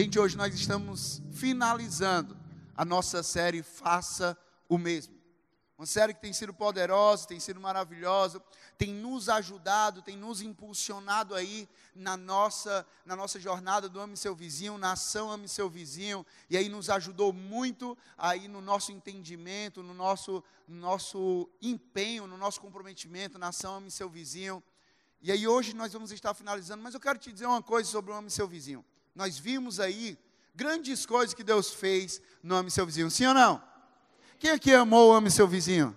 Gente, hoje nós estamos finalizando a nossa série Faça o Mesmo. Uma série que tem sido poderosa, tem sido maravilhosa, tem nos ajudado, tem nos impulsionado aí na nossa, na nossa jornada do Ame Seu Vizinho, na ação Ame Seu Vizinho, e aí nos ajudou muito aí no nosso entendimento, no nosso, no nosso empenho, no nosso comprometimento na ação Ame Seu Vizinho. E aí hoje nós vamos estar finalizando, mas eu quero te dizer uma coisa sobre o Ame Seu Vizinho. Nós vimos aí grandes coisas que Deus fez no Ame Seu Vizinho, sim ou não? Quem aqui amou, ame seu vizinho?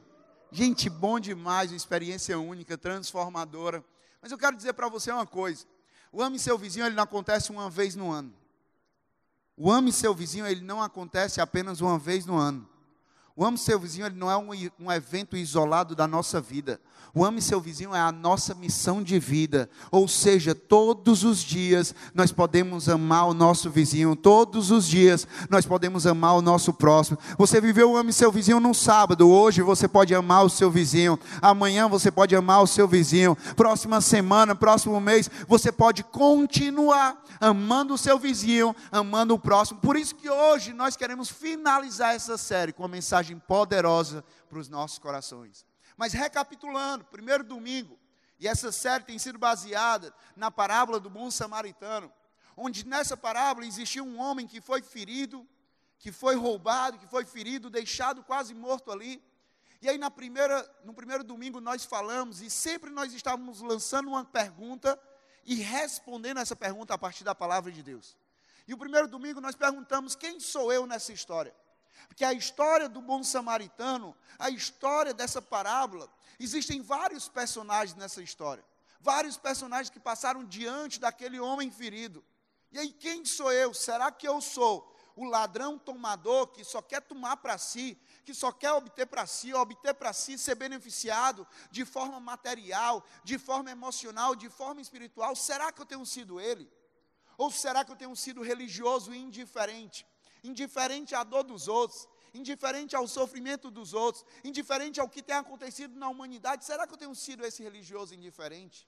Gente, bom demais, uma experiência única, transformadora. Mas eu quero dizer para você uma coisa: o ame seu vizinho, ele não acontece uma vez no ano. O ame seu vizinho, ele não acontece apenas uma vez no ano. O ame seu vizinho, ele não é um, um evento isolado da nossa vida. O ame seu vizinho é a nossa missão de vida. Ou seja, todos os dias nós podemos amar o nosso vizinho. Todos os dias nós podemos amar o nosso próximo. Você viveu o ame seu vizinho no sábado. Hoje você pode amar o seu vizinho. Amanhã você pode amar o seu vizinho. Próxima semana, próximo mês, você pode continuar amando o seu vizinho, amando o próximo. Por isso que hoje nós queremos finalizar essa série com uma mensagem poderosa para os nossos corações. Mas recapitulando, primeiro domingo, e essa série tem sido baseada na parábola do bom samaritano, onde nessa parábola existia um homem que foi ferido, que foi roubado, que foi ferido, deixado quase morto ali. E aí na primeira, no primeiro domingo nós falamos e sempre nós estávamos lançando uma pergunta e respondendo essa pergunta a partir da palavra de Deus. E o primeiro domingo nós perguntamos: quem sou eu nessa história? Porque a história do bom samaritano, a história dessa parábola, existem vários personagens nessa história. Vários personagens que passaram diante daquele homem ferido. E aí, quem sou eu? Será que eu sou o ladrão tomador que só quer tomar para si, que só quer obter para si, obter para si, ser beneficiado de forma material, de forma emocional, de forma espiritual? Será que eu tenho sido ele? Ou será que eu tenho sido religioso e indiferente? Indiferente à dor dos outros, indiferente ao sofrimento dos outros, indiferente ao que tem acontecido na humanidade. Será que eu tenho sido esse religioso indiferente?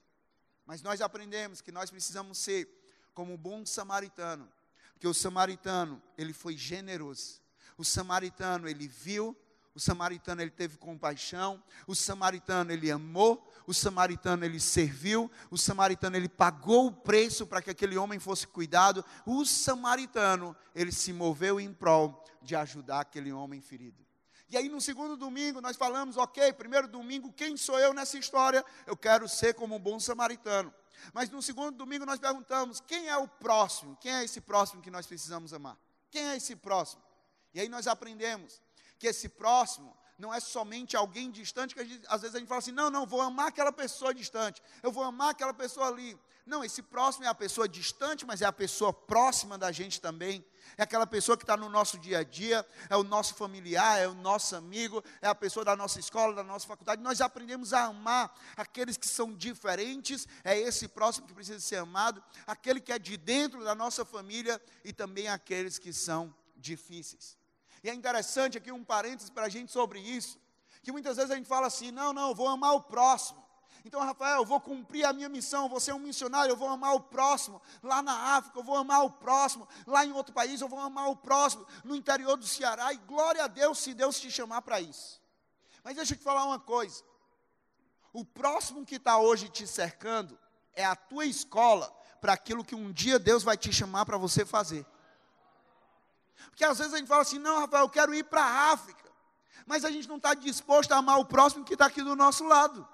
Mas nós aprendemos que nós precisamos ser como um bom samaritano, porque o samaritano, ele foi generoso. O samaritano, ele viu o samaritano ele teve compaixão, o samaritano ele amou, o samaritano ele serviu, o samaritano ele pagou o preço para que aquele homem fosse cuidado. O samaritano ele se moveu em prol de ajudar aquele homem ferido. E aí no segundo domingo nós falamos, ok, primeiro domingo, quem sou eu nessa história? Eu quero ser como um bom samaritano. Mas no segundo domingo nós perguntamos, quem é o próximo? Quem é esse próximo que nós precisamos amar? Quem é esse próximo? E aí nós aprendemos que esse próximo não é somente alguém distante, que gente, às vezes a gente fala assim: não, não, vou amar aquela pessoa distante, eu vou amar aquela pessoa ali. Não, esse próximo é a pessoa distante, mas é a pessoa próxima da gente também. É aquela pessoa que está no nosso dia a dia, é o nosso familiar, é o nosso amigo, é a pessoa da nossa escola, da nossa faculdade. Nós aprendemos a amar aqueles que são diferentes, é esse próximo que precisa ser amado, aquele que é de dentro da nossa família e também aqueles que são difíceis. E é interessante aqui um parênteses para a gente sobre isso, que muitas vezes a gente fala assim: não, não, eu vou amar o próximo. Então, Rafael, eu vou cumprir a minha missão, vou ser um missionário, eu vou amar o próximo. Lá na África, eu vou amar o próximo. Lá em outro país, eu vou amar o próximo. No interior do Ceará, e glória a Deus se Deus te chamar para isso. Mas deixa eu te falar uma coisa: o próximo que está hoje te cercando é a tua escola para aquilo que um dia Deus vai te chamar para você fazer. Porque às vezes a gente fala assim: não, Rafael, eu quero ir para a África. Mas a gente não está disposto a amar o próximo que está aqui do nosso lado.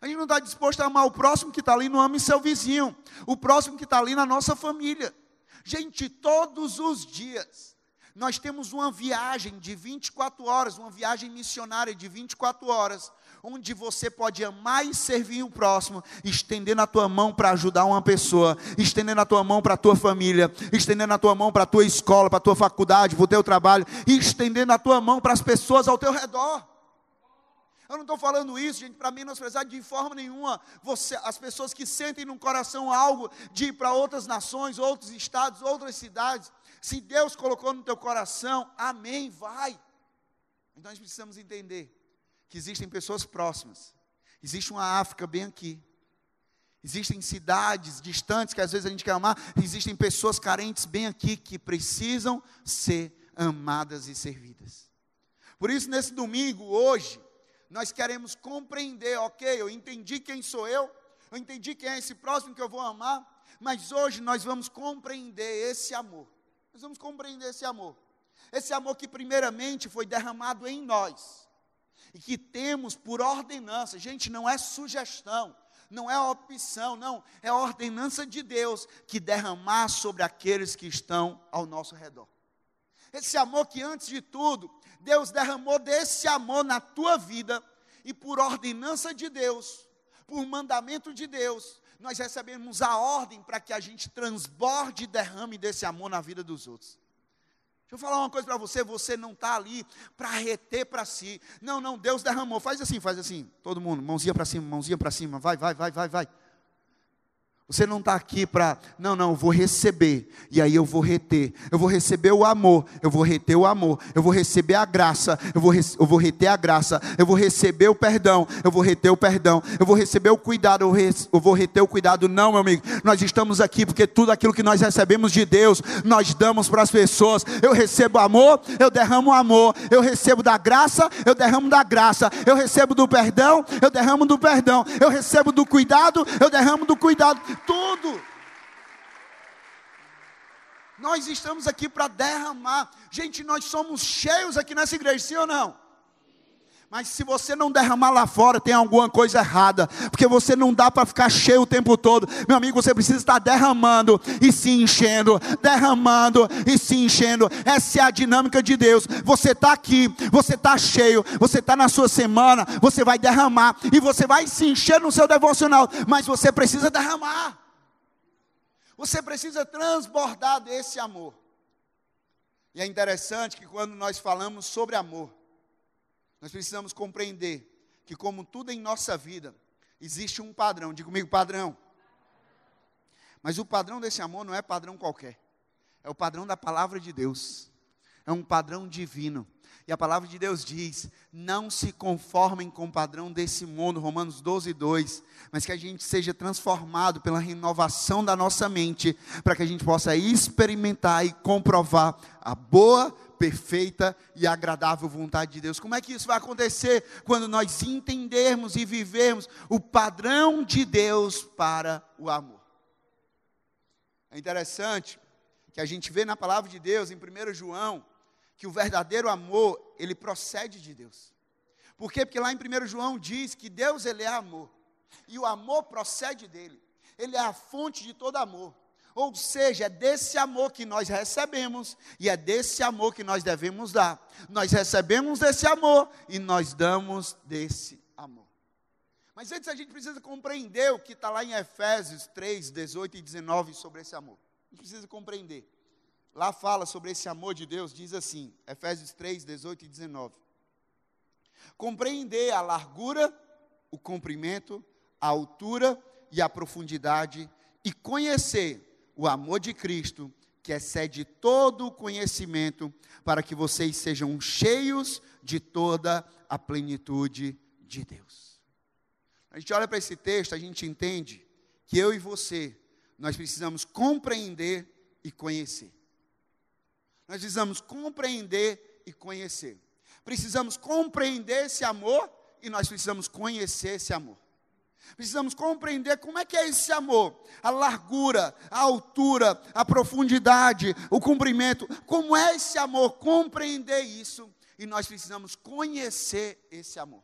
A gente não está disposto a amar o próximo que está ali no ame seu vizinho. O próximo que está ali na nossa família. Gente, todos os dias nós temos uma viagem de 24 horas, uma viagem missionária de 24 horas, onde você pode amar e servir o próximo, estendendo a tua mão para ajudar uma pessoa, estendendo a tua mão para a tua família, estendendo a tua mão para a tua escola, para a tua faculdade, para o teu trabalho, estendendo a tua mão para as pessoas ao teu redor. Eu não estou falando isso, gente, para menosprezar de forma nenhuma você, as pessoas que sentem no coração algo de ir para outras nações, outros estados, outras cidades. Se Deus colocou no teu coração, amém, vai. Então nós precisamos entender que existem pessoas próximas. Existe uma África bem aqui. Existem cidades distantes que às vezes a gente quer amar, existem pessoas carentes bem aqui que precisam ser amadas e servidas. Por isso, nesse domingo, hoje, nós queremos compreender, ok, eu entendi quem sou eu, eu entendi quem é esse próximo que eu vou amar, mas hoje nós vamos compreender esse amor. Nós vamos compreender esse amor. Esse amor que primeiramente foi derramado em nós e que temos por ordenança. Gente, não é sugestão, não é opção, não, é ordenança de Deus que derramar sobre aqueles que estão ao nosso redor. Esse amor que antes de tudo, Deus derramou desse amor na tua vida e por ordenança de Deus, por mandamento de Deus, nós recebemos a ordem para que a gente transborde e derrame desse amor na vida dos outros. Deixa eu falar uma coisa para você, você não está ali para reter para si. Não, não, Deus derramou. Faz assim, faz assim. Todo mundo, mãozinha para cima, mãozinha para cima. Vai, vai, vai, vai, vai. Você não está aqui para, não, não, eu vou receber, e aí eu vou reter. Eu vou receber o amor, eu vou reter o amor, eu vou receber a graça, eu vou, eu vou reter a graça, eu vou receber o perdão, eu vou reter o perdão, eu vou receber o cuidado, eu, eu vou reter o cuidado. Não, meu amigo, nós estamos aqui porque tudo aquilo que nós recebemos de Deus, nós damos para as pessoas. Eu recebo amor, eu derramo amor, eu recebo da graça, eu derramo da graça, eu recebo do perdão, eu derramo do perdão, eu recebo do cuidado, eu derramo do cuidado tudo. Nós estamos aqui para derramar. Gente, nós somos cheios aqui nessa igreja, sim ou não? Mas se você não derramar lá fora, tem alguma coisa errada, porque você não dá para ficar cheio o tempo todo. Meu amigo, você precisa estar derramando e se enchendo, derramando e se enchendo. Essa é a dinâmica de Deus. Você está aqui, você está cheio, você está na sua semana, você vai derramar e você vai se encher no seu devocional, mas você precisa derramar. Você precisa transbordar desse amor. E é interessante que quando nós falamos sobre amor, nós precisamos compreender que, como tudo em nossa vida, existe um padrão. Diga comigo, padrão. Mas o padrão desse amor não é padrão qualquer. É o padrão da palavra de Deus. É um padrão divino. E a palavra de Deus diz: não se conformem com o padrão desse mundo, Romanos 12, 2, mas que a gente seja transformado pela renovação da nossa mente, para que a gente possa experimentar e comprovar a boa, perfeita e agradável vontade de Deus. Como é que isso vai acontecer? Quando nós entendermos e vivermos o padrão de Deus para o amor. É interessante que a gente vê na palavra de Deus, em 1 João, que o verdadeiro amor, ele procede de Deus. Por quê? Porque lá em 1 João diz que Deus ele é amor. E o amor procede dele. Ele é a fonte de todo amor. Ou seja, é desse amor que nós recebemos e é desse amor que nós devemos dar. Nós recebemos desse amor e nós damos desse amor. Mas antes a gente precisa compreender o que está lá em Efésios 3, 18 e 19 sobre esse amor. A gente precisa compreender. Lá fala sobre esse amor de Deus, diz assim, Efésios 3, 18 e 19. Compreender a largura, o comprimento, a altura e a profundidade, e conhecer o amor de Cristo, que excede todo o conhecimento, para que vocês sejam cheios de toda a plenitude de Deus. A gente olha para esse texto, a gente entende que eu e você, nós precisamos compreender e conhecer. Nós precisamos compreender e conhecer. Precisamos compreender esse amor e nós precisamos conhecer esse amor. Precisamos compreender como é que é esse amor, a largura, a altura, a profundidade, o comprimento, como é esse amor, compreender isso, e nós precisamos conhecer esse amor.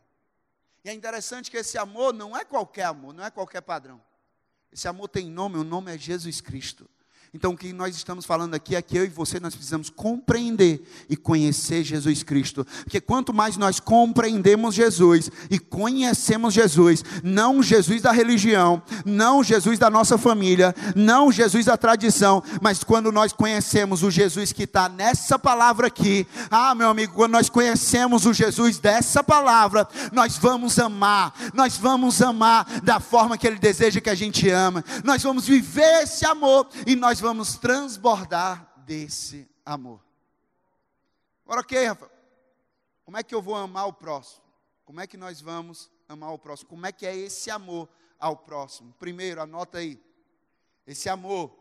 E é interessante que esse amor não é qualquer amor, não é qualquer padrão. Esse amor tem nome, o nome é Jesus Cristo. Então, o que nós estamos falando aqui é que eu e você nós precisamos compreender e conhecer Jesus Cristo. Porque quanto mais nós compreendemos Jesus e conhecemos Jesus, não Jesus da religião, não Jesus da nossa família, não Jesus da tradição, mas quando nós conhecemos o Jesus que está nessa palavra aqui, ah, meu amigo, quando nós conhecemos o Jesus dessa palavra, nós vamos amar, nós vamos amar da forma que Ele deseja que a gente ama, nós vamos viver esse amor e nós vamos transbordar desse amor. Agora, ok, Rafa, como é que eu vou amar o próximo? Como é que nós vamos amar o próximo? Como é que é esse amor ao próximo. Primeiro, anota aí. Esse amor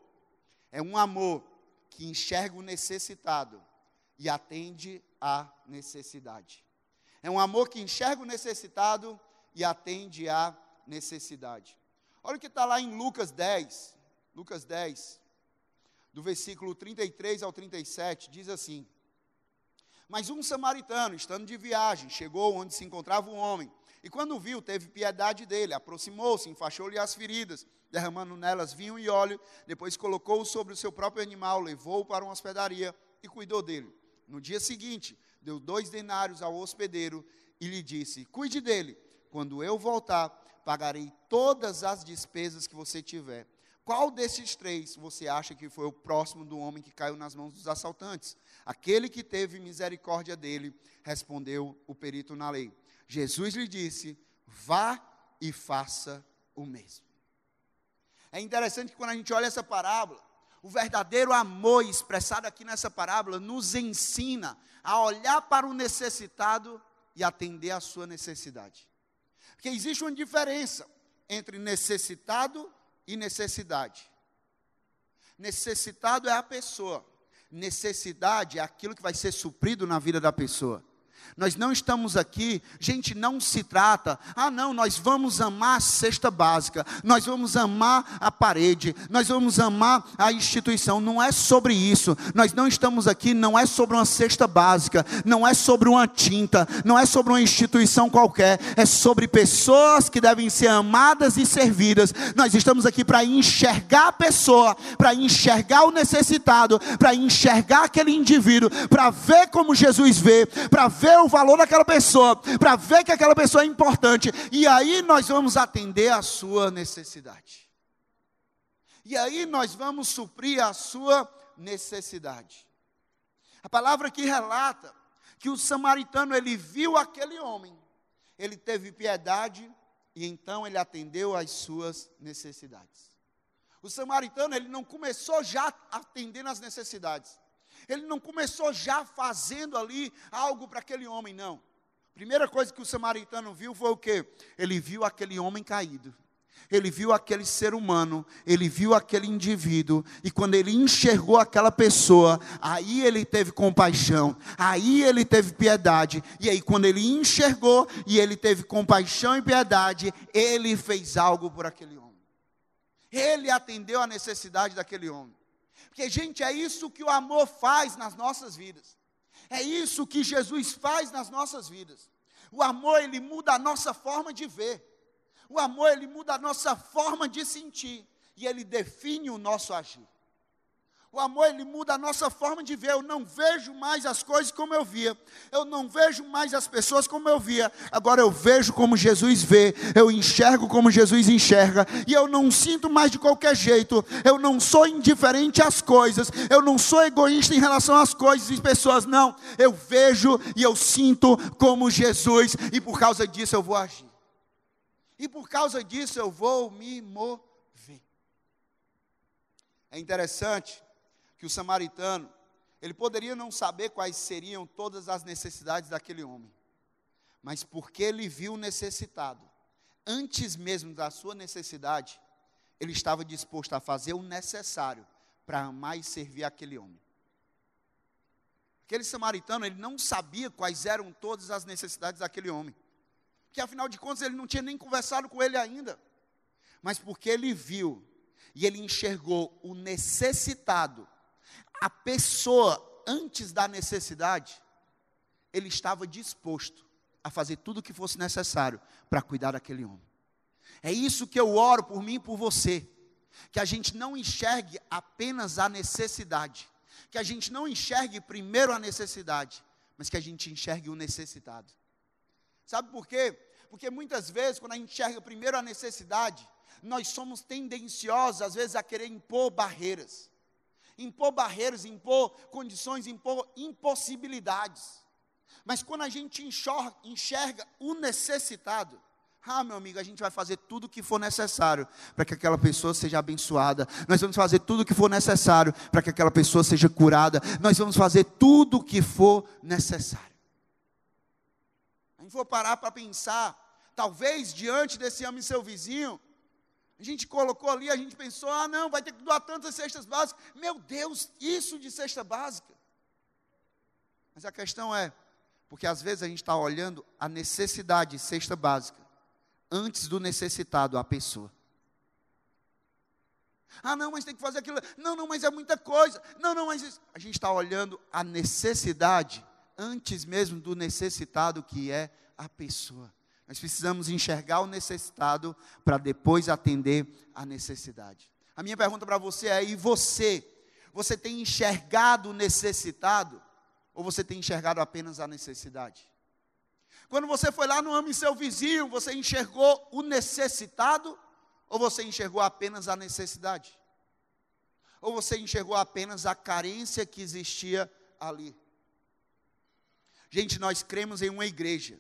é um amor que enxerga o necessitado e atende à necessidade. É um amor que enxerga o necessitado e atende à necessidade. Olha o que está lá em Lucas 10, Lucas 10, do versículo 33 ao 37, diz assim: Mas um samaritano, estando de viagem, chegou onde se encontrava um homem, e quando viu, teve piedade dele, aproximou-se, enfaixou-lhe as feridas, derramando nelas vinho e óleo, depois colocou-o sobre o seu próprio animal, levou-o para uma hospedaria e cuidou dele. No dia seguinte, deu dois denários ao hospedeiro e lhe disse: Cuide dele, quando eu voltar, pagarei todas as despesas que você tiver. Qual desses três você acha que foi o próximo do homem que caiu nas mãos dos assaltantes? Aquele que teve misericórdia dele, respondeu o perito na lei. Jesus lhe disse: vá e faça o mesmo. É interessante que quando a gente olha essa parábola, o verdadeiro amor expressado aqui nessa parábola nos ensina a olhar para o necessitado e atender à sua necessidade. Porque existe uma diferença entre necessitado e necessidade. Necessitado é a pessoa, necessidade é aquilo que vai ser suprido na vida da pessoa. Nós não estamos aqui, gente, não se trata, ah, não, nós vamos amar a cesta básica, nós vamos amar a parede, nós vamos amar a instituição, não é sobre isso. Nós não estamos aqui, não é sobre uma cesta básica, não é sobre uma tinta, não é sobre uma instituição qualquer, é sobre pessoas que devem ser amadas e servidas. Nós estamos aqui para enxergar a pessoa, para enxergar o necessitado, para enxergar aquele indivíduo, para ver como Jesus vê, para ver o valor daquela pessoa, para ver que aquela pessoa é importante, e aí nós vamos atender a sua necessidade. E aí nós vamos suprir a sua necessidade. A palavra aqui relata que o samaritano ele viu aquele homem, ele teve piedade e então ele atendeu às suas necessidades. O samaritano ele não começou já atendendo às necessidades. Ele não começou já fazendo ali algo para aquele homem, não. Primeira coisa que o samaritano viu foi o quê? Ele viu aquele homem caído. Ele viu aquele ser humano, ele viu aquele indivíduo, e quando ele enxergou aquela pessoa, aí ele teve compaixão, aí ele teve piedade, e aí quando ele enxergou e ele teve compaixão e piedade, ele fez algo por aquele homem. Ele atendeu a necessidade daquele homem. Porque, gente, é isso que o amor faz nas nossas vidas. É isso que Jesus faz nas nossas vidas. O amor, ele muda a nossa forma de ver. O amor, ele muda a nossa forma de sentir. E ele define o nosso agir. O amor ele muda a nossa forma de ver. Eu não vejo mais as coisas como eu via. Eu não vejo mais as pessoas como eu via. Agora eu vejo como Jesus vê. Eu enxergo como Jesus enxerga. E eu não sinto mais de qualquer jeito. Eu não sou indiferente às coisas. Eu não sou egoísta em relação às coisas e pessoas. Não. Eu vejo e eu sinto como Jesus. E por causa disso eu vou agir. E por causa disso eu vou me mover. É interessante que o samaritano, ele poderia não saber quais seriam todas as necessidades daquele homem, mas porque ele viu necessitado, antes mesmo da sua necessidade, ele estava disposto a fazer o necessário para amar e servir aquele homem. Aquele samaritano, ele não sabia quais eram todas as necessidades daquele homem. Que afinal de contas ele não tinha nem conversado com ele ainda. Mas porque ele viu e ele enxergou o necessitado a pessoa, antes da necessidade, ele estava disposto a fazer tudo o que fosse necessário para cuidar daquele homem. É isso que eu oro por mim e por você. Que a gente não enxergue apenas a necessidade. Que a gente não enxergue primeiro a necessidade, mas que a gente enxergue o necessitado. Sabe por quê? Porque muitas vezes, quando a gente enxerga primeiro a necessidade, nós somos tendenciosos, às vezes, a querer impor barreiras impor barreiras, impor condições, impor impossibilidades. Mas quando a gente enxerga, enxerga o necessitado, ah, meu amigo, a gente vai fazer tudo o que for necessário para que aquela pessoa seja abençoada. Nós vamos fazer tudo o que for necessário para que aquela pessoa seja curada. Nós vamos fazer tudo o que for necessário. A gente for parar para pensar, talvez diante desse ame seu vizinho, A gente colocou ali, a gente pensou, ah, não, vai ter que doar tantas cestas básicas. Meu Deus, isso de cesta básica. Mas a questão é, porque às vezes a gente está olhando a necessidade de cesta básica antes do necessitado, a pessoa. Ah, não, mas tem que fazer aquilo. Não, não, mas é muita coisa. Não, não, mas isso. a gente está olhando a necessidade antes mesmo do necessitado que é a pessoa. Nós precisamos enxergar o necessitado para depois atender a necessidade. A minha pergunta para você é: e você? Você tem enxergado o necessitado ou você tem enxergado apenas a necessidade? Quando você foi lá no Ame Seu Vizinho, você enxergou o necessitado ou você enxergou apenas a necessidade? Ou você enxergou apenas a carência que existia ali? Gente, nós cremos em uma igreja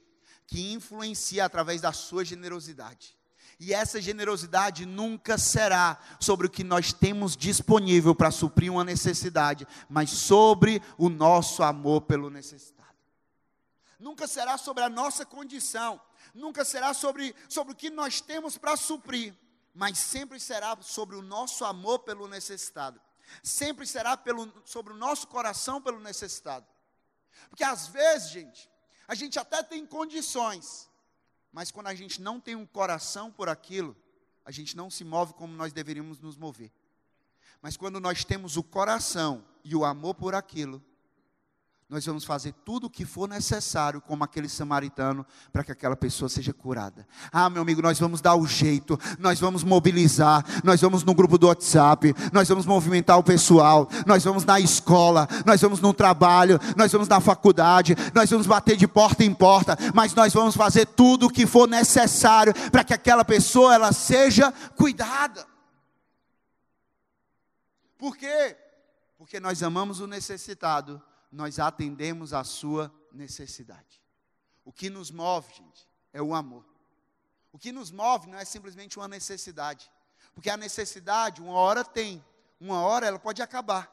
que influencia através da sua generosidade. E essa generosidade nunca será sobre o que nós temos disponível para suprir uma necessidade, mas sobre o nosso amor pelo necessitado. Nunca será sobre a nossa condição, nunca será sobre, sobre o que nós temos para suprir, mas sempre será sobre o nosso amor pelo necessitado. Sempre será pelo, sobre o nosso coração pelo necessitado. Porque às vezes, gente, a gente até tem condições, mas quando a gente não tem um coração por aquilo, a gente não se move como nós deveríamos nos mover. Mas quando nós temos o coração e o amor por aquilo, nós vamos fazer tudo o que for necessário, como aquele samaritano, para que aquela pessoa seja curada. Ah, meu amigo, nós vamos dar o jeito, nós vamos mobilizar, nós vamos no grupo do WhatsApp, nós vamos movimentar o pessoal, nós vamos na escola, nós vamos no trabalho, nós vamos na faculdade, nós vamos bater de porta em porta, mas nós vamos fazer tudo o que for necessário para que aquela pessoa ela seja cuidada. Por quê? Porque nós amamos o necessitado nós atendemos a sua necessidade. O que nos move, gente, é o amor. O que nos move não é simplesmente uma necessidade, porque a necessidade, uma hora tem, uma hora ela pode acabar.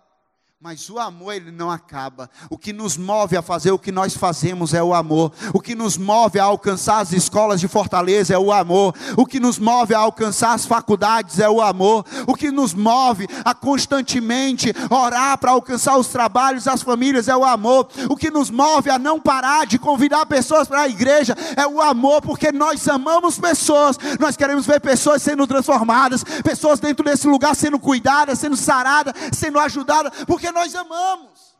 Mas o amor, ele não acaba. O que nos move a fazer o que nós fazemos é o amor. O que nos move a alcançar as escolas de Fortaleza é o amor. O que nos move a alcançar as faculdades é o amor. O que nos move a constantemente orar para alcançar os trabalhos, as famílias é o amor. O que nos move a não parar de convidar pessoas para a igreja é o amor, porque nós amamos pessoas. Nós queremos ver pessoas sendo transformadas, pessoas dentro desse lugar sendo cuidadas, sendo saradas, sendo ajudadas, porque nós amamos.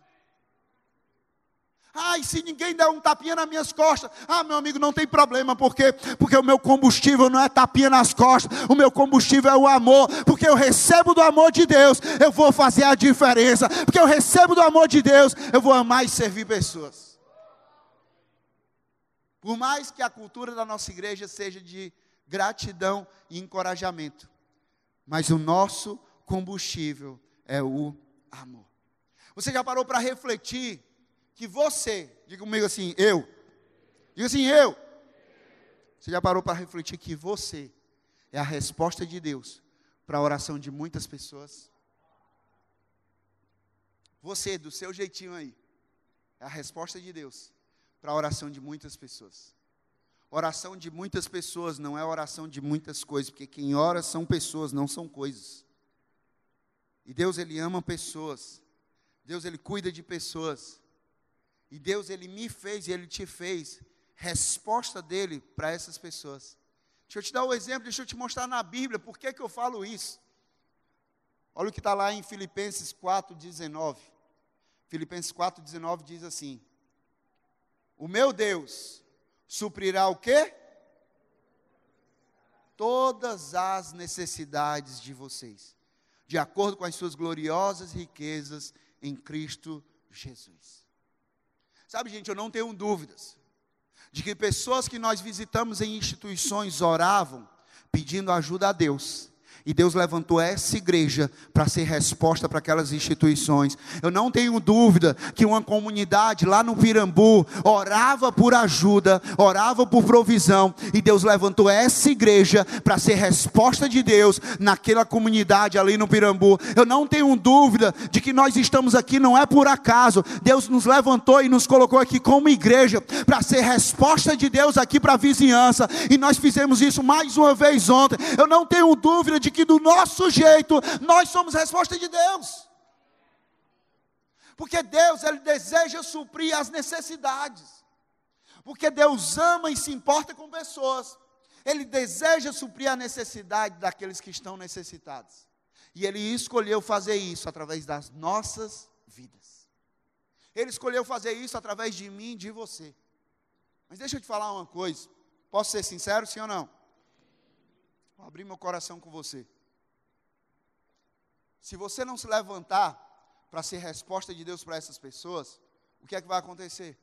Ai, se ninguém der um tapinha nas minhas costas, ah, meu amigo, não tem problema, porque porque o meu combustível não é tapinha nas costas, o meu combustível é o amor, porque eu recebo do amor de Deus, eu vou fazer a diferença, porque eu recebo do amor de Deus, eu vou amar e servir pessoas. Por mais que a cultura da nossa igreja seja de gratidão e encorajamento, mas o nosso combustível é o amor. Você já parou para refletir que você, diga comigo assim, eu. Diga assim, eu. Você já parou para refletir que você é a resposta de Deus para a oração de muitas pessoas? Você, do seu jeitinho aí, é a resposta de Deus para a oração de muitas pessoas. Oração de muitas pessoas não é oração de muitas coisas, porque quem ora são pessoas, não são coisas. E Deus, Ele ama pessoas. Deus ele cuida de pessoas. E Deus ele me fez e ele te fez resposta dele para essas pessoas. Deixa eu te dar um exemplo, deixa eu te mostrar na Bíblia por que, que eu falo isso. Olha o que está lá em Filipenses 4,19. Filipenses 4,19 diz assim: O meu Deus suprirá o quê? Todas as necessidades de vocês, de acordo com as suas gloriosas riquezas em Cristo Jesus. Sabe, gente, eu não tenho dúvidas de que pessoas que nós visitamos em instituições oravam pedindo ajuda a Deus. E Deus levantou essa igreja para ser resposta para aquelas instituições. Eu não tenho dúvida que uma comunidade lá no Pirambu orava por ajuda, orava por provisão, e Deus levantou essa igreja para ser resposta de Deus naquela comunidade ali no Pirambu. Eu não tenho dúvida de que nós estamos aqui não é por acaso. Deus nos levantou e nos colocou aqui como igreja para ser resposta de Deus aqui para a vizinhança, e nós fizemos isso mais uma vez ontem. Eu não tenho dúvida de que do nosso jeito nós somos resposta de Deus. Porque Deus, Ele deseja suprir as necessidades. Porque Deus ama e se importa com pessoas. Ele deseja suprir a necessidade daqueles que estão necessitados. E Ele escolheu fazer isso através das nossas vidas. Ele escolheu fazer isso através de mim e de você. Mas deixa eu te falar uma coisa. Posso ser sincero, sim ou não? Vou abrir meu coração com você. Se você não se levantar para ser resposta de Deus para essas pessoas, o que é que vai acontecer?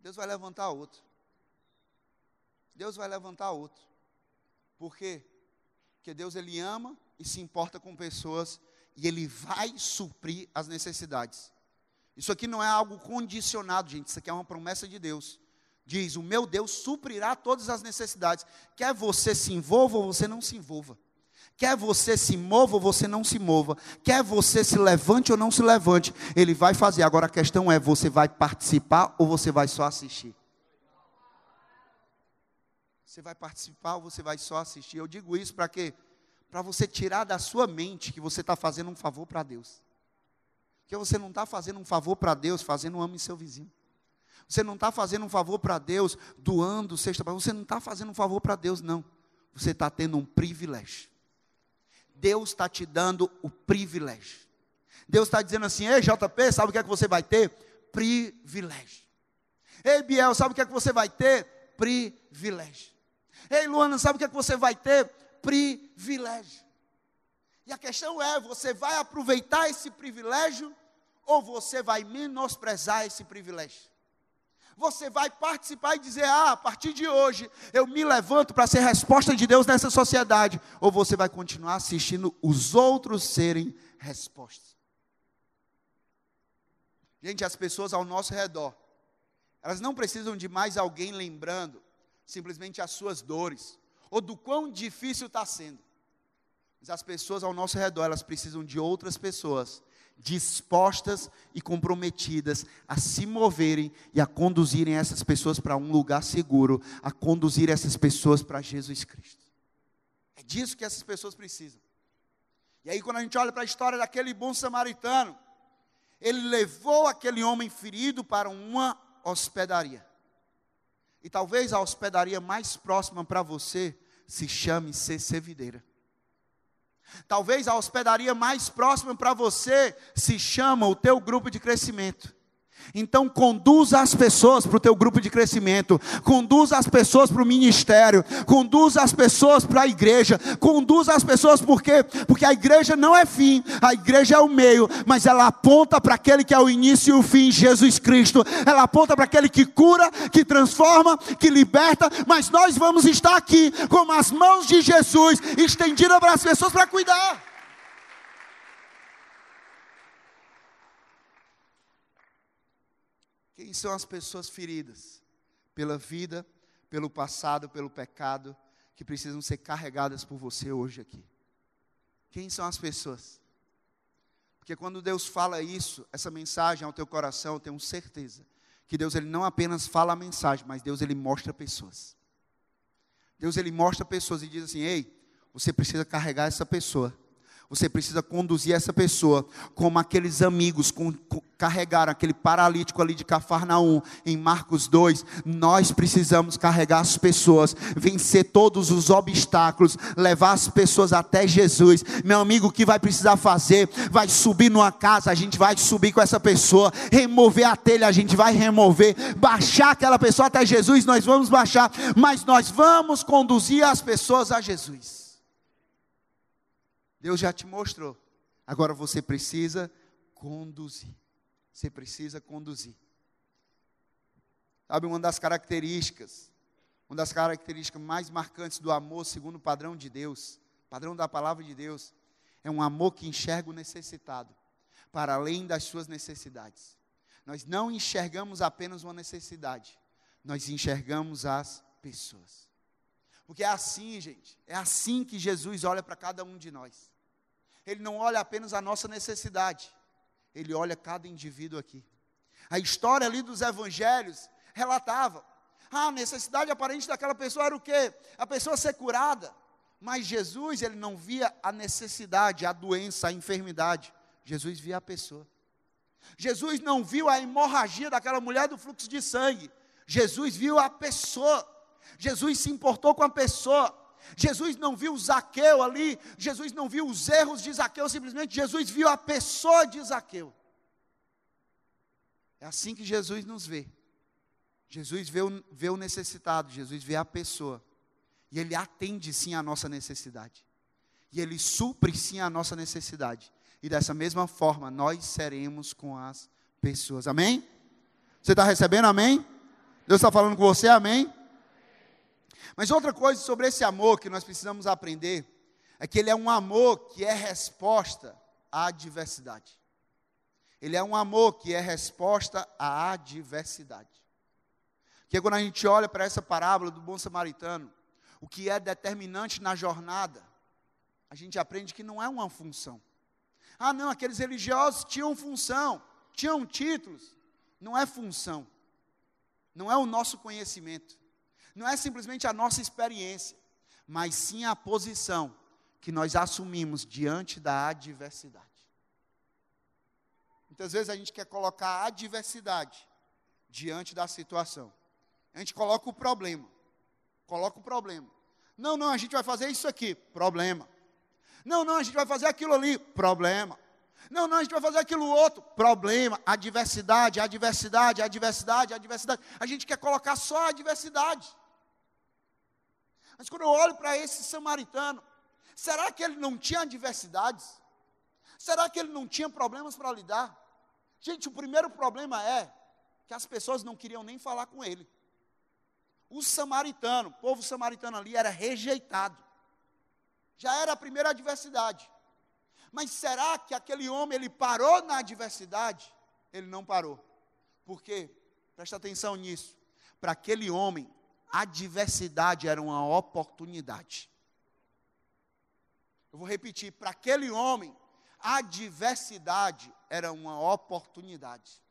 Deus vai levantar outro. Deus vai levantar outro. Por quê? Porque Deus ele ama e se importa com pessoas e ele vai suprir as necessidades. Isso aqui não é algo condicionado, gente, isso aqui é uma promessa de Deus diz: O meu Deus suprirá todas as necessidades. Quer você se envolva ou você não se envolva. Quer você se mova ou você não se mova. Quer você se levante ou não se levante. Ele vai fazer. Agora a questão é: você vai participar ou você vai só assistir? Você vai participar ou você vai só assistir? Eu digo isso para quê? Para você tirar da sua mente que você está fazendo um favor para Deus. Que você não está fazendo um favor para Deus, fazendo um ame seu vizinho. Você não está fazendo um favor para Deus doando sexta para Você não está fazendo um favor para Deus, não. Você está tendo um privilégio. Deus está te dando o privilégio. Deus está dizendo assim: Ei, JP, sabe o que é que você vai ter? Privilégio. Ei, Biel, sabe o que é que você vai ter? Privilégio. Ei, Luana, sabe o que é que você vai ter? Privilégio. E a questão é: você vai aproveitar esse privilégio ou você vai menosprezar esse privilégio? Você vai participar e dizer: Ah, a partir de hoje eu me levanto para ser resposta de Deus nessa sociedade. Ou você vai continuar assistindo os outros serem respostas. Gente, as pessoas ao nosso redor, elas não precisam de mais alguém lembrando simplesmente as suas dores, ou do quão difícil está sendo. Mas as pessoas ao nosso redor, elas precisam de outras pessoas dispostas e comprometidas a se moverem e a conduzirem essas pessoas para um lugar seguro, a conduzir essas pessoas para Jesus Cristo. É disso que essas pessoas precisam. E aí, quando a gente olha para a história daquele bom samaritano, ele levou aquele homem ferido para uma hospedaria. E talvez a hospedaria mais próxima para você se chame CC. Talvez a hospedaria mais próxima para você se chama o teu grupo de crescimento. Então conduza as pessoas para o teu grupo de crescimento, conduza as pessoas para o ministério, conduza as pessoas para a igreja, conduza as pessoas porque porque a igreja não é fim, a igreja é o meio, mas ela aponta para aquele que é o início e o fim, Jesus Cristo. Ela aponta para aquele que cura, que transforma, que liberta, mas nós vamos estar aqui com as mãos de Jesus estendidas para as pessoas para cuidar. Quem são as pessoas feridas pela vida, pelo passado, pelo pecado, que precisam ser carregadas por você hoje aqui? Quem são as pessoas? Porque quando Deus fala isso, essa mensagem ao teu coração, eu tenho certeza que Deus ele não apenas fala a mensagem, mas Deus ele mostra pessoas. Deus ele mostra pessoas e diz assim: "Ei, você precisa carregar essa pessoa. Você precisa conduzir essa pessoa como aqueles amigos com, com, carregaram aquele paralítico ali de Cafarnaum em Marcos 2. Nós precisamos carregar as pessoas, vencer todos os obstáculos, levar as pessoas até Jesus. Meu amigo, o que vai precisar fazer? Vai subir numa casa, a gente vai subir com essa pessoa, remover a telha, a gente vai remover, baixar aquela pessoa até Jesus, nós vamos baixar, mas nós vamos conduzir as pessoas a Jesus. Deus já te mostrou. Agora você precisa conduzir. Você precisa conduzir. Sabe, uma das características, uma das características mais marcantes do amor, segundo o padrão de Deus, padrão da palavra de Deus, é um amor que enxerga o necessitado, para além das suas necessidades. Nós não enxergamos apenas uma necessidade, nós enxergamos as pessoas. Porque é assim, gente, é assim que Jesus olha para cada um de nós. Ele não olha apenas a nossa necessidade, ele olha cada indivíduo aqui. A história ali dos evangelhos relatava: ah, a necessidade aparente daquela pessoa era o quê? A pessoa ser curada. Mas Jesus, ele não via a necessidade, a doença, a enfermidade. Jesus via a pessoa. Jesus não viu a hemorragia daquela mulher do fluxo de sangue. Jesus viu a pessoa. Jesus se importou com a pessoa. Jesus não viu Zaqueu ali, Jesus não viu os erros de Zaqueu, simplesmente Jesus viu a pessoa de Zaqueu. É assim que Jesus nos vê. Jesus vê o, vê o necessitado, Jesus vê a pessoa. E Ele atende sim a nossa necessidade. E Ele supre sim a nossa necessidade. E dessa mesma forma, nós seremos com as pessoas. Amém? Você está recebendo? Amém? Deus está falando com você? Amém? Mas outra coisa sobre esse amor que nós precisamos aprender é que ele é um amor que é resposta à adversidade. Ele é um amor que é resposta à adversidade. Que quando a gente olha para essa parábola do bom samaritano, o que é determinante na jornada, a gente aprende que não é uma função. Ah, não, aqueles religiosos tinham função, tinham títulos. Não é função. Não é o nosso conhecimento não é simplesmente a nossa experiência, mas sim a posição que nós assumimos diante da adversidade. Muitas vezes a gente quer colocar a adversidade diante da situação. A gente coloca o problema. Coloca o problema. Não, não, a gente vai fazer isso aqui. Problema. Não, não, a gente vai fazer aquilo ali. Problema. Não, não, a gente vai fazer aquilo outro. Problema, adversidade, adversidade, adversidade, adversidade. A gente quer colocar só a adversidade. Mas quando eu olho para esse samaritano, será que ele não tinha adversidades? Será que ele não tinha problemas para lidar? Gente, o primeiro problema é que as pessoas não queriam nem falar com ele. O samaritano, o povo samaritano ali era rejeitado. Já era a primeira adversidade. Mas será que aquele homem ele parou na adversidade? Ele não parou. Por quê? Presta atenção nisso. Para aquele homem, a era uma oportunidade. Eu vou repetir: para aquele homem, a era uma oportunidade.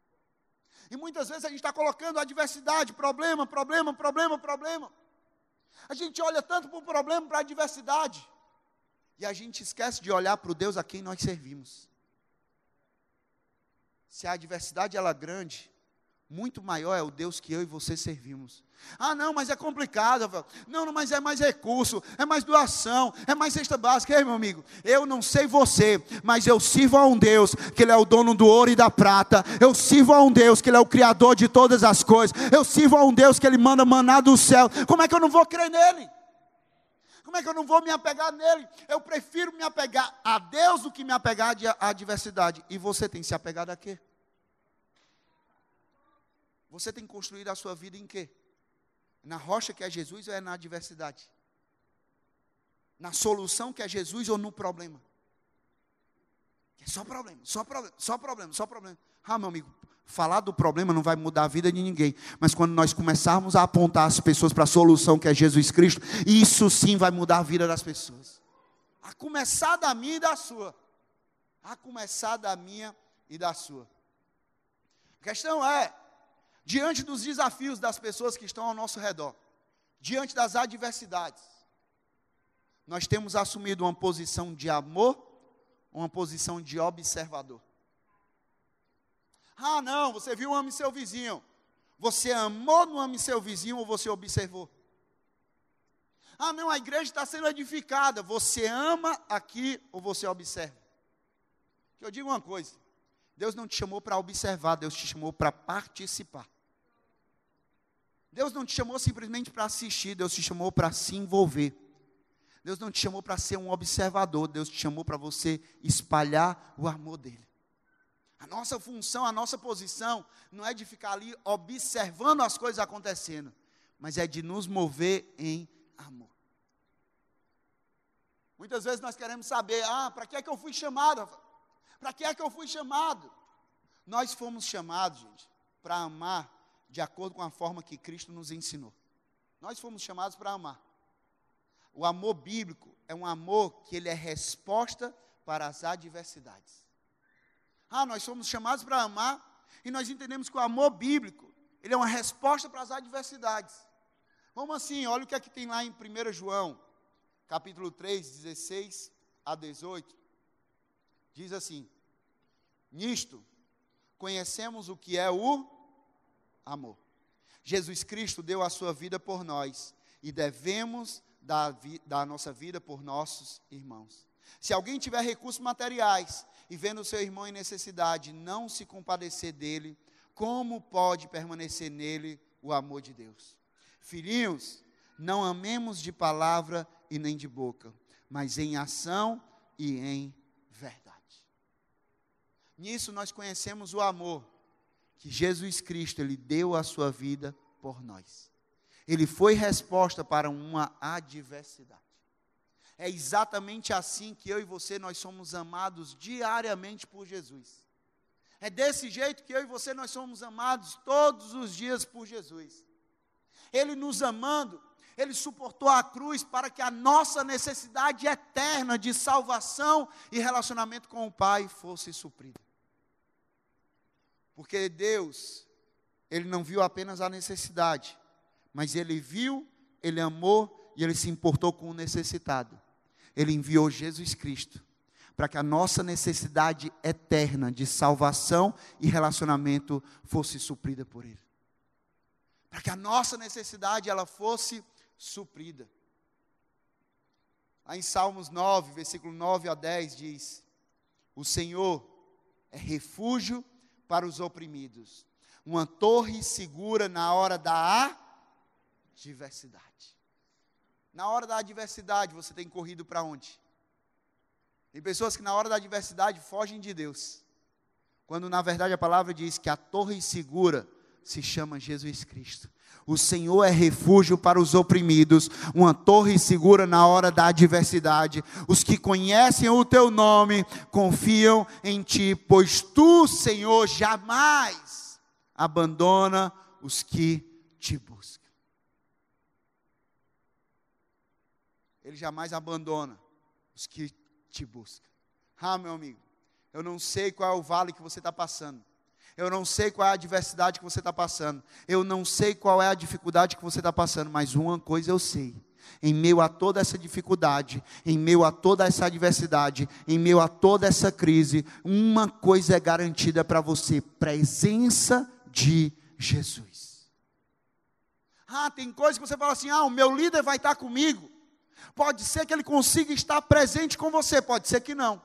E muitas vezes a gente está colocando a diversidade, problema, problema, problema, problema. A gente olha tanto para o problema, para a diversidade, e a gente esquece de olhar para o Deus a quem nós servimos. Se a adversidade ela é grande, muito maior é o Deus que eu e você servimos. Ah, não, mas é complicado. Não, não, mas é mais recurso, é mais doação, é mais cesta básica. Ei, meu amigo, eu não sei você, mas eu sirvo a um Deus que Ele é o dono do ouro e da prata. Eu sirvo a um Deus que Ele é o criador de todas as coisas. Eu sirvo a um Deus que Ele manda maná do céu. Como é que eu não vou crer nele? Como é que eu não vou me apegar nele? Eu prefiro me apegar a Deus do que me apegar à adversidade. E você tem se apegado a quê? Você tem construído a sua vida em quê? Na rocha que é Jesus ou é na adversidade? Na solução que é Jesus ou no problema? É só problema, só problema, só problema, só problema. Ah, meu amigo, falar do problema não vai mudar a vida de ninguém. Mas quando nós começarmos a apontar as pessoas para a solução que é Jesus Cristo, isso sim vai mudar a vida das pessoas. A começar da minha e da sua. A começar da minha e da sua. A questão é, diante dos desafios das pessoas que estão ao nosso redor, diante das adversidades, nós temos assumido uma posição de amor, uma posição de observador. Ah, não, você viu, ame seu vizinho. Você amou, não ame seu vizinho ou você observou? Ah, não, a igreja está sendo edificada. Você ama aqui ou você observa? Que eu digo uma coisa: Deus não te chamou para observar, Deus te chamou para participar. Deus não te chamou simplesmente para assistir, Deus te chamou para se envolver. Deus não te chamou para ser um observador, Deus te chamou para você espalhar o amor dele. A nossa função, a nossa posição não é de ficar ali observando as coisas acontecendo, mas é de nos mover em amor. Muitas vezes nós queremos saber, ah, para que é que eu fui chamado? Para que é que eu fui chamado? Nós fomos chamados, gente, para amar de acordo com a forma que Cristo nos ensinou. Nós fomos chamados para amar. O amor bíblico é um amor que ele é resposta para as adversidades. Ah, nós somos chamados para amar e nós entendemos que o amor bíblico, ele é uma resposta para as adversidades. Vamos assim, olha o que é que tem lá em 1 João, capítulo 3, 16 a 18. Diz assim: Nisto conhecemos o que é o amor. Jesus Cristo deu a sua vida por nós e devemos dar, dar a nossa vida por nossos irmãos. Se alguém tiver recursos materiais e vendo seu irmão em necessidade, não se compadecer dele, como pode permanecer nele o amor de Deus? Filhinhos, não amemos de palavra e nem de boca, mas em ação e em verdade. Nisso nós conhecemos o amor que Jesus Cristo ele deu a sua vida por nós. Ele foi resposta para uma adversidade. É exatamente assim que eu e você nós somos amados diariamente por Jesus. É desse jeito que eu e você nós somos amados todos os dias por Jesus. Ele nos amando, ele suportou a cruz para que a nossa necessidade eterna de salvação e relacionamento com o Pai fosse suprida. Porque Deus, ele não viu apenas a necessidade, mas ele viu, ele amou e ele se importou com o necessitado ele enviou Jesus Cristo para que a nossa necessidade eterna de salvação e relacionamento fosse suprida por ele. Para que a nossa necessidade ela fosse suprida. Aí em Salmos 9, versículo 9 a 10 diz: O Senhor é refúgio para os oprimidos, uma torre segura na hora da adversidade. Na hora da adversidade, você tem corrido para onde? Tem pessoas que na hora da adversidade fogem de Deus. Quando na verdade a palavra diz que a torre segura se chama Jesus Cristo. O Senhor é refúgio para os oprimidos, uma torre segura na hora da adversidade. Os que conhecem o teu nome confiam em ti, pois tu, Senhor, jamais abandona os que te buscam. Ele jamais abandona os que te buscam. Ah, meu amigo, eu não sei qual é o vale que você está passando. Eu não sei qual é a adversidade que você está passando. Eu não sei qual é a dificuldade que você está passando. Mas uma coisa eu sei. Em meio a toda essa dificuldade, em meio a toda essa adversidade, em meio a toda essa crise, uma coisa é garantida para você: presença de Jesus. Ah, tem coisas que você fala assim: ah, o meu líder vai estar comigo. Pode ser que ele consiga estar presente com você, pode ser que não.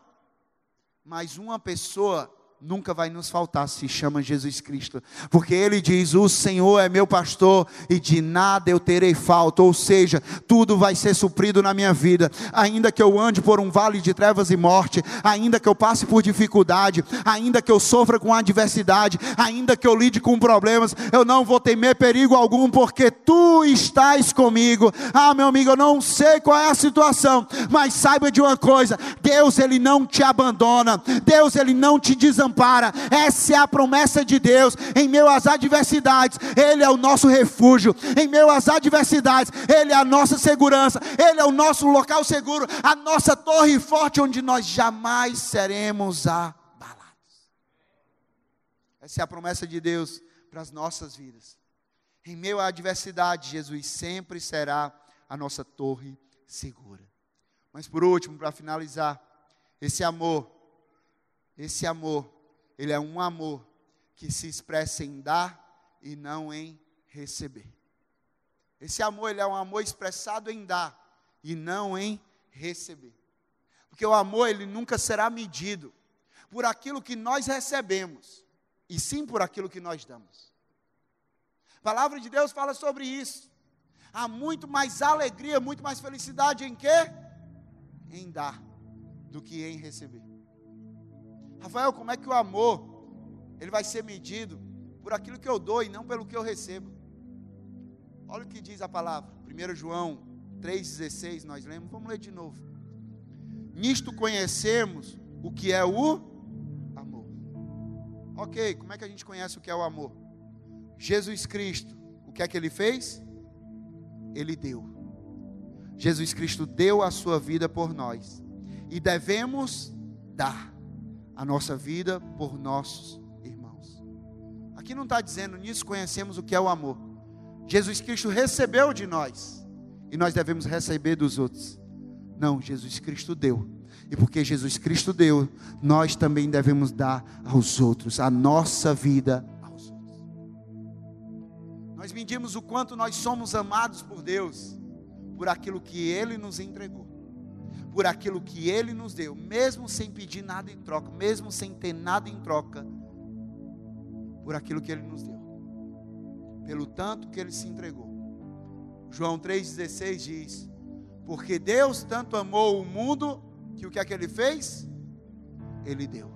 Mas uma pessoa nunca vai nos faltar, se chama Jesus Cristo, porque ele diz: O Senhor é meu pastor e de nada eu terei falta, ou seja, tudo vai ser suprido na minha vida, ainda que eu ande por um vale de trevas e morte, ainda que eu passe por dificuldade, ainda que eu sofra com adversidade, ainda que eu lide com problemas, eu não vou temer perigo algum, porque tu estás comigo. Ah, meu amigo, eu não sei qual é a situação, mas saiba de uma coisa: Deus, ele não te abandona, Deus, ele não te desampara desampara. Essa é a promessa de Deus. Em meio às adversidades, Ele é o nosso refúgio. Em meio às adversidades, Ele é a nossa segurança. Ele é o nosso local seguro, a nossa torre forte, onde nós jamais seremos abalados. Essa é a promessa de Deus para as nossas vidas. Em meio à adversidade, Jesus sempre será a nossa torre segura. Mas por último, para finalizar, esse amor, esse amor ele é um amor que se expressa em dar e não em receber. Esse amor, ele é um amor expressado em dar e não em receber. Porque o amor, ele nunca será medido por aquilo que nós recebemos, e sim por aquilo que nós damos. A palavra de Deus fala sobre isso. Há muito mais alegria, muito mais felicidade em quê? Em dar do que em receber. Rafael, como é que o amor ele vai ser medido por aquilo que eu dou e não pelo que eu recebo? Olha o que diz a palavra. 1 João 3,16, nós lemos. Vamos ler de novo. Nisto conhecemos o que é o amor. Ok, como é que a gente conhece o que é o amor? Jesus Cristo, o que é que ele fez? Ele deu. Jesus Cristo deu a sua vida por nós. E devemos dar a nossa vida por nossos irmãos. Aqui não está dizendo nisso conhecemos o que é o amor. Jesus Cristo recebeu de nós e nós devemos receber dos outros. Não, Jesus Cristo deu. E porque Jesus Cristo deu, nós também devemos dar aos outros a nossa vida aos outros. Nós medimos o quanto nós somos amados por Deus, por aquilo que Ele nos entregou, por aquilo que Ele nos deu, mesmo sem pedir nada em troca, mesmo sem ter nada em troca, por aquilo que Ele nos deu pelo tanto que ele se entregou. João 3,16 diz: Porque Deus tanto amou o mundo, que o que é que ele fez? Ele deu.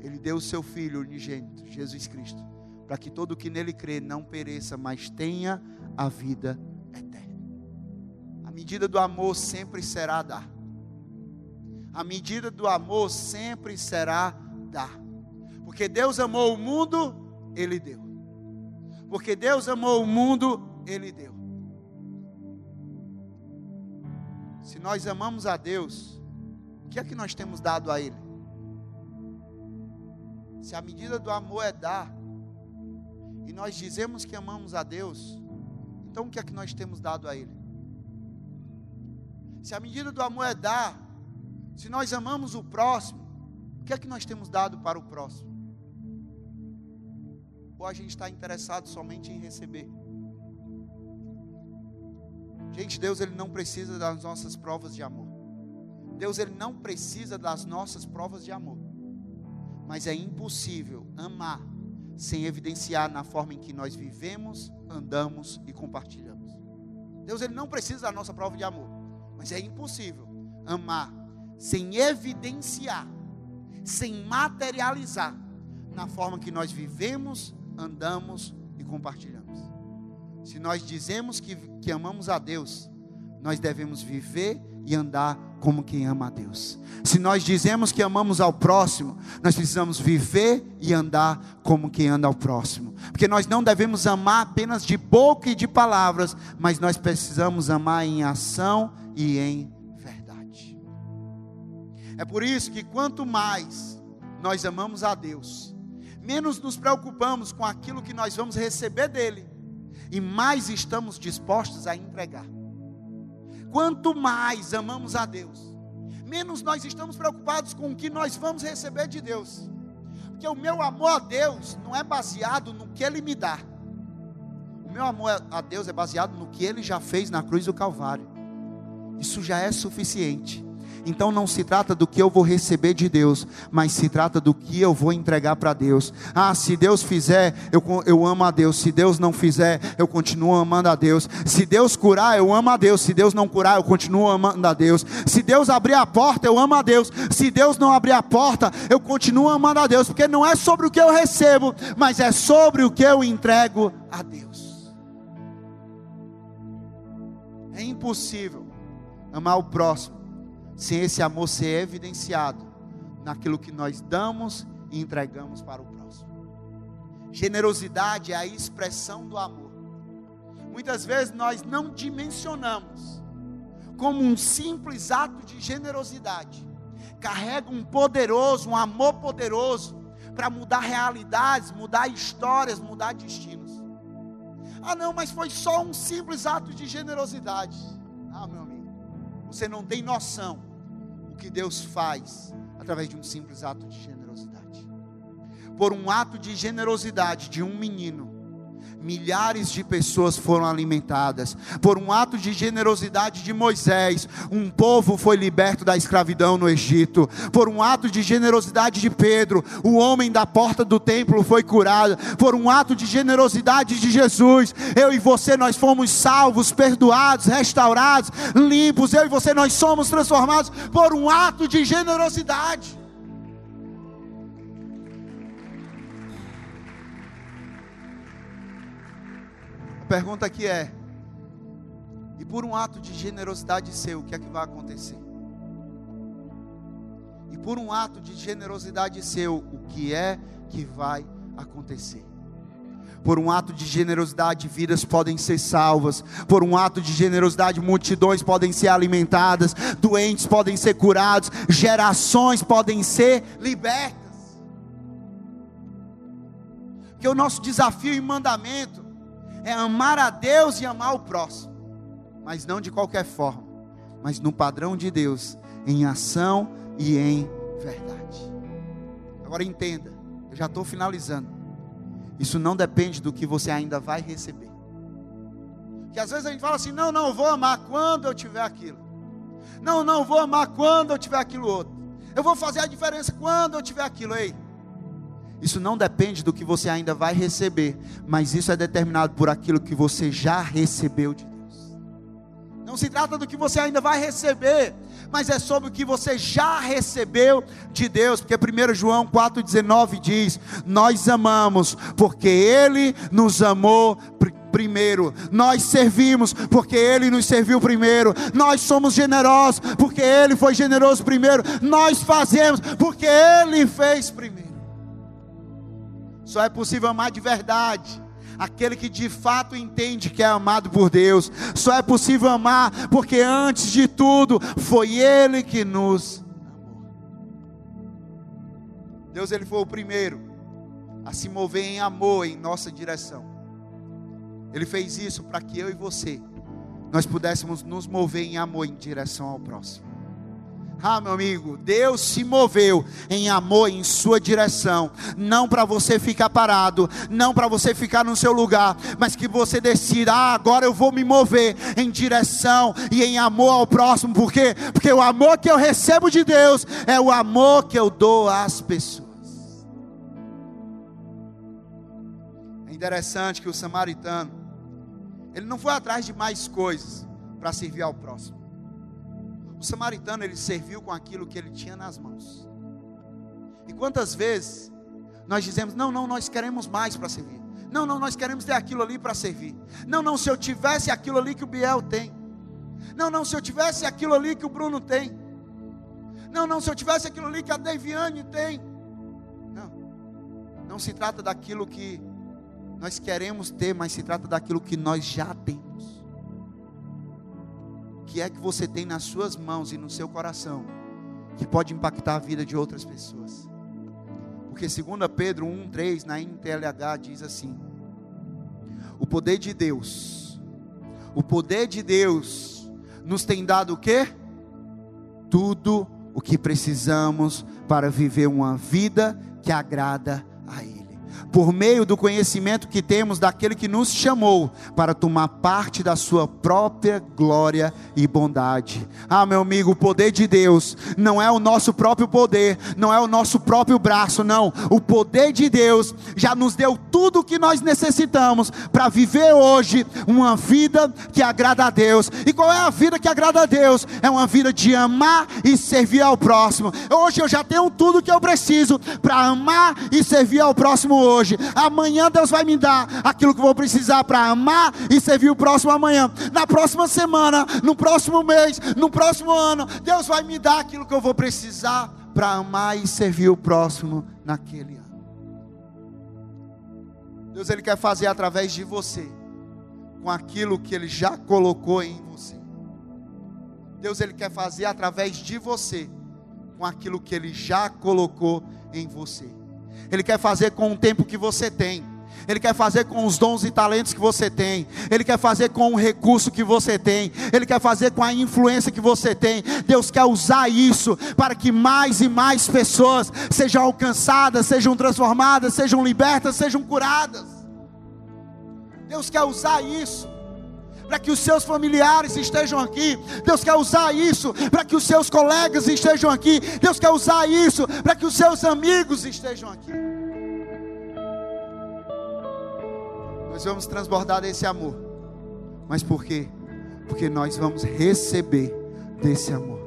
Ele deu o seu Filho unigênito, Jesus Cristo, para que todo o que nele crê não pereça, mas tenha a vida eterna. A medida do amor sempre será dar. A medida do amor sempre será dar. Porque Deus amou o mundo, Ele deu. Porque Deus amou o mundo, Ele deu. Se nós amamos a Deus, o que é que nós temos dado a Ele? Se a medida do amor é dar, e nós dizemos que amamos a Deus, então o que é que nós temos dado a Ele? Se a medida do amor é dar, se nós amamos o próximo, o que é que nós temos dado para o próximo? ou a gente está interessado somente em receber? Gente, Deus ele não precisa das nossas provas de amor. Deus ele não precisa das nossas provas de amor. Mas é impossível amar sem evidenciar na forma em que nós vivemos, andamos e compartilhamos. Deus ele não precisa da nossa prova de amor, mas é impossível amar sem evidenciar, sem materializar na forma que nós vivemos, andamos e compartilhamos. Se nós dizemos que, que amamos a Deus, nós devemos viver e andar como quem ama a Deus. Se nós dizemos que amamos ao próximo, nós precisamos viver e andar como quem anda ao próximo. Porque nós não devemos amar apenas de boca e de palavras, mas nós precisamos amar em ação e em verdade. É por isso que quanto mais nós amamos a Deus, menos nos preocupamos com aquilo que nós vamos receber dele e mais estamos dispostos a entregar. Quanto mais amamos a Deus, menos nós estamos preocupados com o que nós vamos receber de Deus. Porque o meu amor a Deus não é baseado no que ele me dá. O meu amor a Deus é baseado no que ele já fez na cruz do Calvário. Isso já é suficiente. Então não se trata do que eu vou receber de Deus, mas se trata do que eu vou entregar para Deus. Ah, se Deus fizer, eu, eu amo a Deus. Se Deus não fizer, eu continuo amando a Deus. Se Deus curar, eu amo a Deus. Se Deus não curar, eu continuo amando a Deus. Se Deus abrir a porta, eu amo a Deus. Se Deus não abrir a porta, eu continuo amando a Deus, porque não é sobre o que eu recebo, mas é sobre o que eu entrego a Deus. É impossível amar o próximo sem esse amor ser evidenciado naquilo que nós damos e entregamos para o próximo. Generosidade é a expressão do amor. Muitas vezes nós não dimensionamos como um simples ato de generosidade carrega um poderoso, um amor poderoso para mudar realidades, mudar histórias, mudar destinos. Ah, não, mas foi só um simples ato de generosidade. Ah, meu amigo, você não tem noção o que Deus faz através de um simples ato de generosidade. Por um ato de generosidade de um menino, milhares de pessoas foram alimentadas. Por um ato de generosidade de Moisés, um povo foi liberto da escravidão no Egito. Por um ato de generosidade de Pedro, o homem da porta do templo foi curado. Por um ato de generosidade de Jesus, eu e você nós fomos salvos, perdoados, restaurados, limpos. Eu e você nós somos transformados por um ato de generosidade. Pergunta aqui é: e por um ato de generosidade seu, o que é que vai acontecer? E por um ato de generosidade seu, o que é que vai acontecer? Por um ato de generosidade, vidas podem ser salvas. Por um ato de generosidade, multidões podem ser alimentadas, doentes podem ser curados, gerações podem ser libertas. Porque o nosso desafio e mandamento é amar a Deus e amar o próximo, mas não de qualquer forma, mas no padrão de Deus, em ação e em verdade. Agora entenda, eu já estou finalizando. Isso não depende do que você ainda vai receber. Que às vezes a gente fala assim: não, não, vou amar quando eu tiver aquilo. Não, não, vou amar quando eu tiver aquilo outro. Eu vou fazer a diferença quando eu tiver aquilo. Ei, isso não depende do que você ainda vai receber, mas isso é determinado por aquilo que você já recebeu de Deus. Não se trata do que você ainda vai receber, mas é sobre o que você já recebeu de Deus, porque 1 João 4,19 diz: Nós amamos, porque Ele nos amou primeiro. Nós servimos porque Ele nos serviu primeiro. Nós somos generosos porque Ele foi generoso primeiro. Nós fazemos porque Ele fez primeiro. Só é possível amar de verdade aquele que de fato entende que é amado por Deus. Só é possível amar porque antes de tudo foi Ele que nos amou. Deus ele foi o primeiro a se mover em amor em nossa direção. Ele fez isso para que eu e você nós pudéssemos nos mover em amor em direção ao próximo. Ah, meu amigo, Deus se moveu em amor em sua direção, não para você ficar parado, não para você ficar no seu lugar, mas que você decida, ah, agora eu vou me mover em direção e em amor ao próximo, por quê? Porque o amor que eu recebo de Deus é o amor que eu dou às pessoas. É interessante que o samaritano, ele não foi atrás de mais coisas para servir ao próximo. O samaritano ele serviu com aquilo que ele tinha nas mãos. E quantas vezes nós dizemos: "Não, não, nós queremos mais para servir. Não, não, nós queremos ter aquilo ali para servir. Não, não, se eu tivesse aquilo ali que o Biel tem. Não, não, se eu tivesse aquilo ali que o Bruno tem. Não, não, se eu tivesse aquilo ali que a Deviane tem. Não. Não se trata daquilo que nós queremos ter, mas se trata daquilo que nós já temos que é que você tem nas suas mãos e no seu coração que pode impactar a vida de outras pessoas. Porque segundo Pedro 1:3 na NTLH diz assim: O poder de Deus, o poder de Deus nos tem dado o quê? Tudo o que precisamos para viver uma vida que agrada por meio do conhecimento que temos daquele que nos chamou para tomar parte da sua própria glória e bondade. Ah, meu amigo, o poder de Deus não é o nosso próprio poder, não é o nosso próprio braço, não. O poder de Deus já nos deu tudo o que nós necessitamos para viver hoje uma vida que agrada a Deus. E qual é a vida que agrada a Deus? É uma vida de amar e servir ao próximo. Hoje eu já tenho tudo o que eu preciso para amar e servir ao próximo hoje hoje. Amanhã Deus vai me dar aquilo que vou precisar para amar e servir o próximo amanhã. Na próxima semana, no próximo mês, no próximo ano, Deus vai me dar aquilo que eu vou precisar para amar e servir o próximo naquele ano. Deus ele quer fazer através de você com aquilo que ele já colocou em você. Deus ele quer fazer através de você com aquilo que ele já colocou em você. Ele quer fazer com o tempo que você tem. Ele quer fazer com os dons e talentos que você tem. Ele quer fazer com o recurso que você tem. Ele quer fazer com a influência que você tem. Deus quer usar isso para que mais e mais pessoas sejam alcançadas, sejam transformadas, sejam libertas, sejam curadas. Deus quer usar isso para que os seus familiares estejam aqui. Deus quer usar isso para que os seus colegas estejam aqui. Deus quer usar isso para que os seus amigos estejam aqui. Nós vamos transbordar desse amor. Mas por quê? Porque nós vamos receber desse amor.